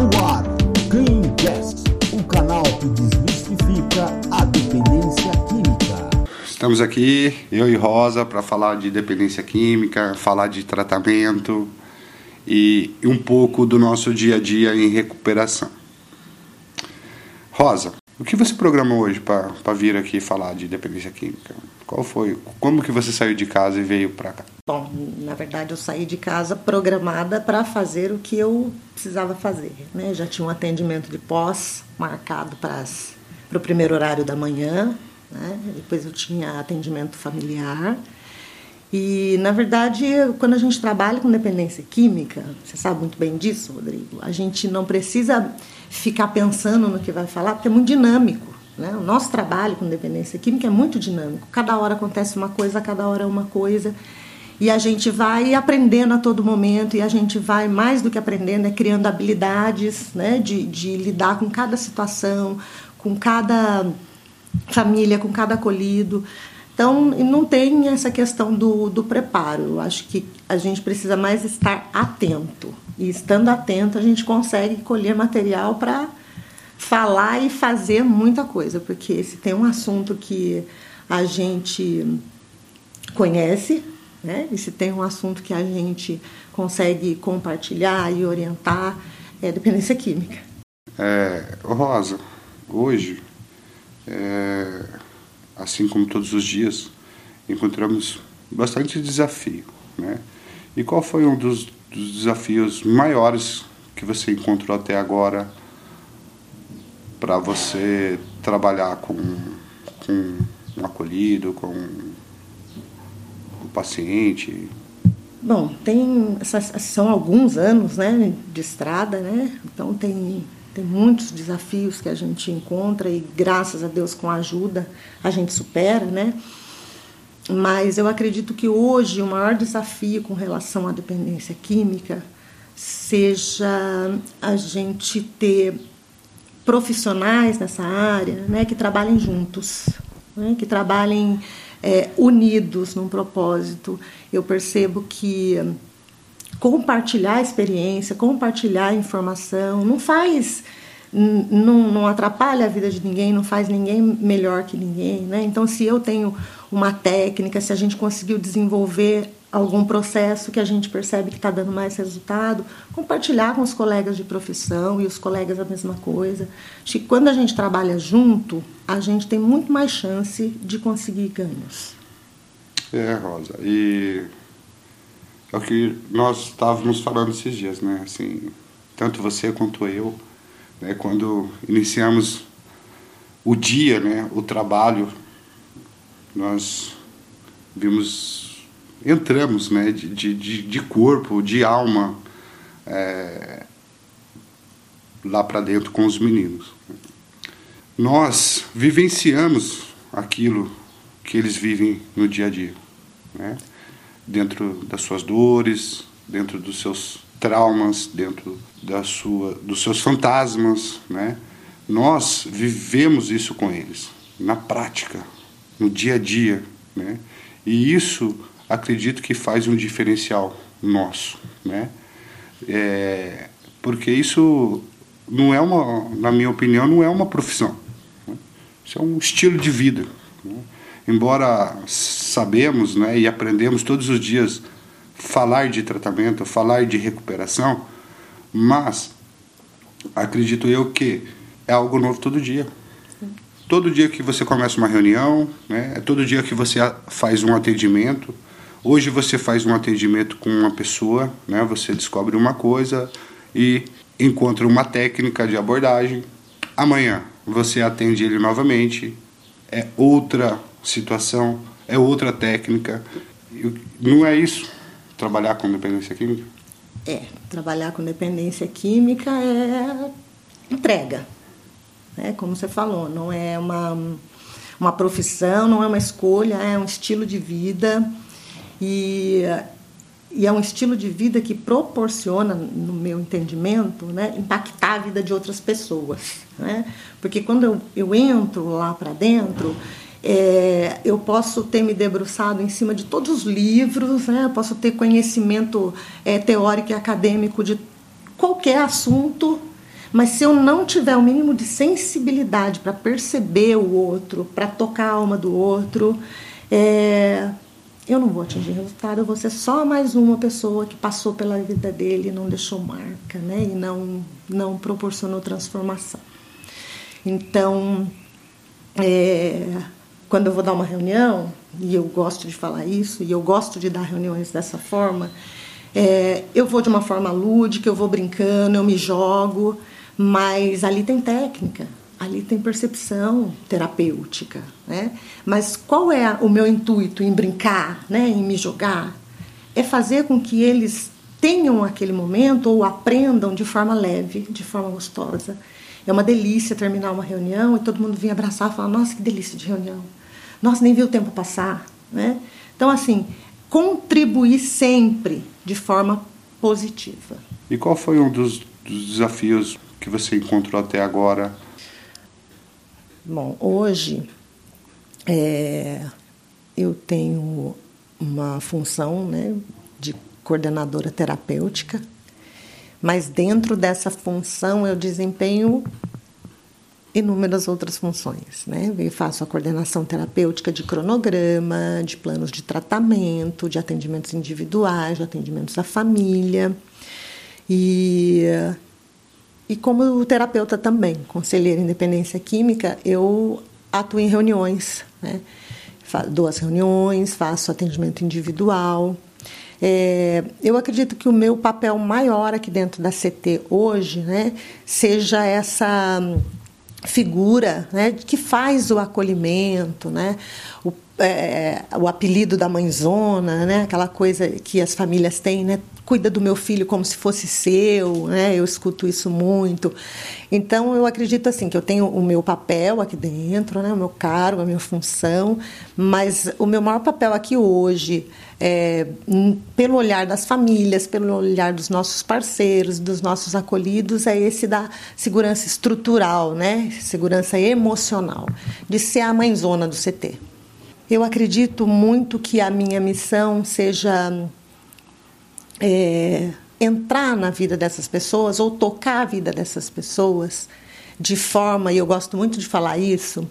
No ar, Cleancast, o canal que desmistifica a dependência química. Estamos aqui, eu e Rosa, para falar de dependência química, falar de tratamento e um pouco do nosso dia a dia em recuperação. Rosa, o que você programou hoje para vir aqui falar de dependência química? Qual foi? Como que você saiu de casa e veio para cá? Bom, na verdade eu saí de casa programada para fazer o que eu precisava fazer. Né? Já tinha um atendimento de pós marcado para o primeiro horário da manhã, né? depois eu tinha atendimento familiar. E, na verdade, quando a gente trabalha com dependência química, você sabe muito bem disso, Rodrigo, a gente não precisa ficar pensando no que vai falar, porque é muito dinâmico. Né? O nosso trabalho com dependência química é muito dinâmico. Cada hora acontece uma coisa, cada hora é uma coisa. E a gente vai aprendendo a todo momento, e a gente vai, mais do que aprendendo, é criando habilidades né? de, de lidar com cada situação, com cada família, com cada acolhido. Então, não tem essa questão do, do preparo. Eu acho que a gente precisa mais estar atento. E estando atento, a gente consegue colher material para falar e fazer muita coisa. Porque se tem um assunto que a gente conhece, né? e se tem um assunto que a gente consegue compartilhar e orientar, é dependência química. É, Rosa, hoje. É assim como todos os dias, encontramos bastante desafio. Né? E qual foi um dos, dos desafios maiores que você encontrou até agora para você trabalhar com, com um acolhido, com o paciente? Bom, tem são alguns anos, né, de estrada, né? Então tem tem muitos desafios que a gente encontra e graças a Deus com a ajuda a gente supera, né? Mas eu acredito que hoje o maior desafio com relação à dependência química seja a gente ter profissionais nessa área, né, que trabalhem juntos, né, que trabalhem é, unidos num propósito. Eu percebo que compartilhar experiência, compartilhar informação, não faz não, não, atrapalha a vida de ninguém, não faz ninguém melhor que ninguém. Né? Então, se eu tenho uma técnica, se a gente conseguiu desenvolver algum processo que a gente percebe que está dando mais resultado, compartilhar com os colegas de profissão e os colegas a mesma coisa. Acho que quando a gente trabalha junto, a gente tem muito mais chance de conseguir ganhos. É, Rosa. E é o que nós estávamos falando esses dias, né? Assim, tanto você quanto eu, né? Quando iniciamos o dia, né? O trabalho, nós vimos, entramos, né? De, de, de corpo, de alma, é, lá para dentro com os meninos. Nós vivenciamos aquilo que eles vivem no dia a dia, né? Dentro das suas dores, dentro dos seus traumas, dentro da sua, dos seus fantasmas, né? Nós vivemos isso com eles, na prática, no dia a dia, né? E isso acredito que faz um diferencial nosso, né? É, porque isso não é uma, na minha opinião, não é uma profissão. Né? Isso é um estilo de vida. Né? embora sabemos né, e aprendemos todos os dias falar de tratamento, falar de recuperação, mas acredito eu que é algo novo todo dia. Todo dia que você começa uma reunião, né, é todo dia que você faz um atendimento. Hoje você faz um atendimento com uma pessoa, né, você descobre uma coisa e encontra uma técnica de abordagem. Amanhã você atende ele novamente, é outra situação, é outra técnica. Não é isso trabalhar com dependência química? É, trabalhar com dependência química é entrega. É, como você falou, não é uma, uma profissão, não é uma escolha, é um estilo de vida. E, e é um estilo de vida que proporciona, no meu entendimento, né, impactar a vida de outras pessoas. Né? Porque quando eu, eu entro lá para dentro, é, eu posso ter me debruçado em cima de todos os livros, né? eu posso ter conhecimento é, teórico e acadêmico de qualquer assunto, Mas se eu não tiver o mínimo de sensibilidade para perceber o outro, para tocar a alma do outro, é, eu não vou atingir resultado, eu vou ser só mais uma pessoa que passou pela vida dele e não deixou marca, né? E não, não proporcionou transformação. Então, é, quando eu vou dar uma reunião, e eu gosto de falar isso, e eu gosto de dar reuniões dessa forma, é, eu vou de uma forma lúdica, eu vou brincando, eu me jogo, mas ali tem técnica, ali tem percepção terapêutica, né? Mas qual é o meu intuito em brincar, né, em me jogar? É fazer com que eles tenham aquele momento ou aprendam de forma leve, de forma gostosa. É uma delícia terminar uma reunião e todo mundo vir abraçar e falar: "Nossa, que delícia de reunião. Nossa, nem viu o tempo passar", né? Então assim, contribuir sempre de forma positiva. E qual foi um dos, dos desafios que você encontrou até agora? Bom, hoje é, eu tenho uma função né, de coordenadora terapêutica, mas dentro dessa função eu desempenho inúmeras outras funções. Né? Eu faço a coordenação terapêutica de cronograma, de planos de tratamento, de atendimentos individuais, de atendimentos à família. E, e como terapeuta também, conselheira em independência química, eu atuo em reuniões. Né? Dou as reuniões, faço atendimento individual. É, eu acredito que o meu papel maior aqui dentro da CT hoje né, seja essa figura né, que faz o acolhimento, né, o, é, o apelido da mãezona, né, aquela coisa que as famílias têm, né, cuida do meu filho como se fosse seu, né, eu escuto isso muito. Então eu acredito assim que eu tenho o meu papel aqui dentro, né, o meu cargo, a minha função, mas o meu maior papel aqui hoje é, pelo olhar das famílias, pelo olhar dos nossos parceiros, dos nossos acolhidos, é esse da segurança estrutural, né? segurança emocional, de ser a mãezona do CT. Eu acredito muito que a minha missão seja é, entrar na vida dessas pessoas ou tocar a vida dessas pessoas de forma, e eu gosto muito de falar isso,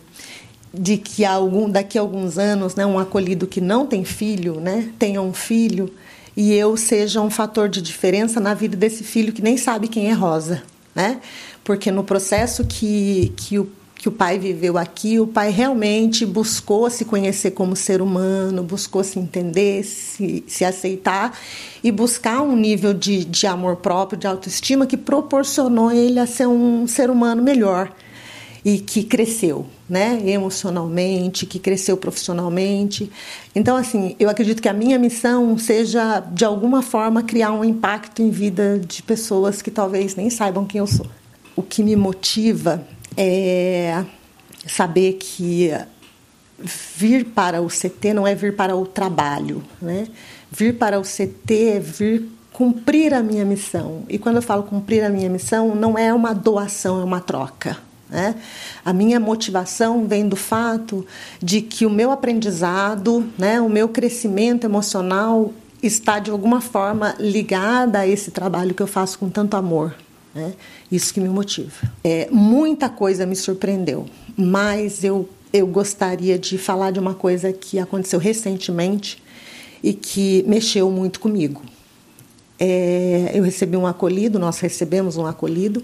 de que algum, daqui a alguns anos, né, um acolhido que não tem filho, né, tenha um filho e eu seja um fator de diferença na vida desse filho que nem sabe quem é Rosa, né? Porque no processo que, que o que o pai viveu aqui, o pai realmente buscou se conhecer como ser humano, buscou se entender, se, se aceitar e buscar um nível de, de amor próprio, de autoestima que proporcionou ele a ser um ser humano melhor e que cresceu, né, emocionalmente, que cresceu profissionalmente. Então, assim, eu acredito que a minha missão seja de alguma forma criar um impacto em vida de pessoas que talvez nem saibam quem eu sou. O que me motiva é saber que vir para o CT não é vir para o trabalho, né? Vir para o CT é vir cumprir a minha missão. E quando eu falo cumprir a minha missão, não é uma doação, é uma troca né? A minha motivação vem do fato de que o meu aprendizado, né, o meu crescimento emocional está de alguma forma ligada a esse trabalho que eu faço com tanto amor. Né? Isso que me motiva. É, muita coisa me surpreendeu, mas eu, eu gostaria de falar de uma coisa que aconteceu recentemente e que mexeu muito comigo. É, eu recebi um acolhido, nós recebemos um acolhido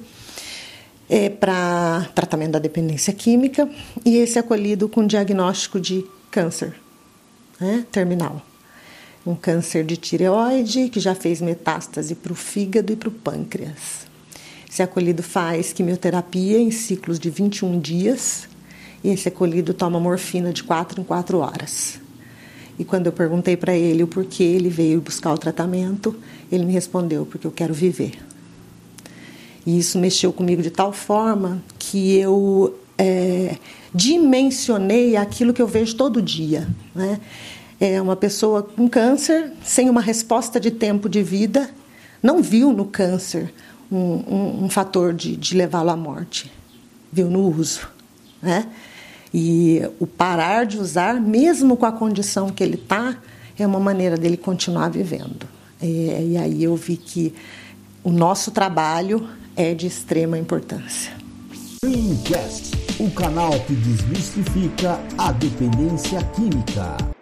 é, para tratamento da dependência química e esse acolhido com diagnóstico de câncer né, terminal. Um câncer de tireoide que já fez metástase para o fígado e para o pâncreas. Esse acolhido faz quimioterapia em ciclos de 21 dias e esse acolhido toma morfina de 4 em 4 horas. E quando eu perguntei para ele o porquê ele veio buscar o tratamento, ele me respondeu: porque eu quero viver. E isso mexeu comigo de tal forma que eu é, dimensionei aquilo que eu vejo todo dia. Né? É uma pessoa com câncer, sem uma resposta de tempo de vida, não viu no câncer um, um, um fator de, de levá-lo à morte, viu no uso. Né? E o parar de usar, mesmo com a condição que ele está, é uma maneira dele continuar vivendo. E, e aí eu vi que o nosso trabalho é de extrema importância. O canal que desmistifica a dependência química.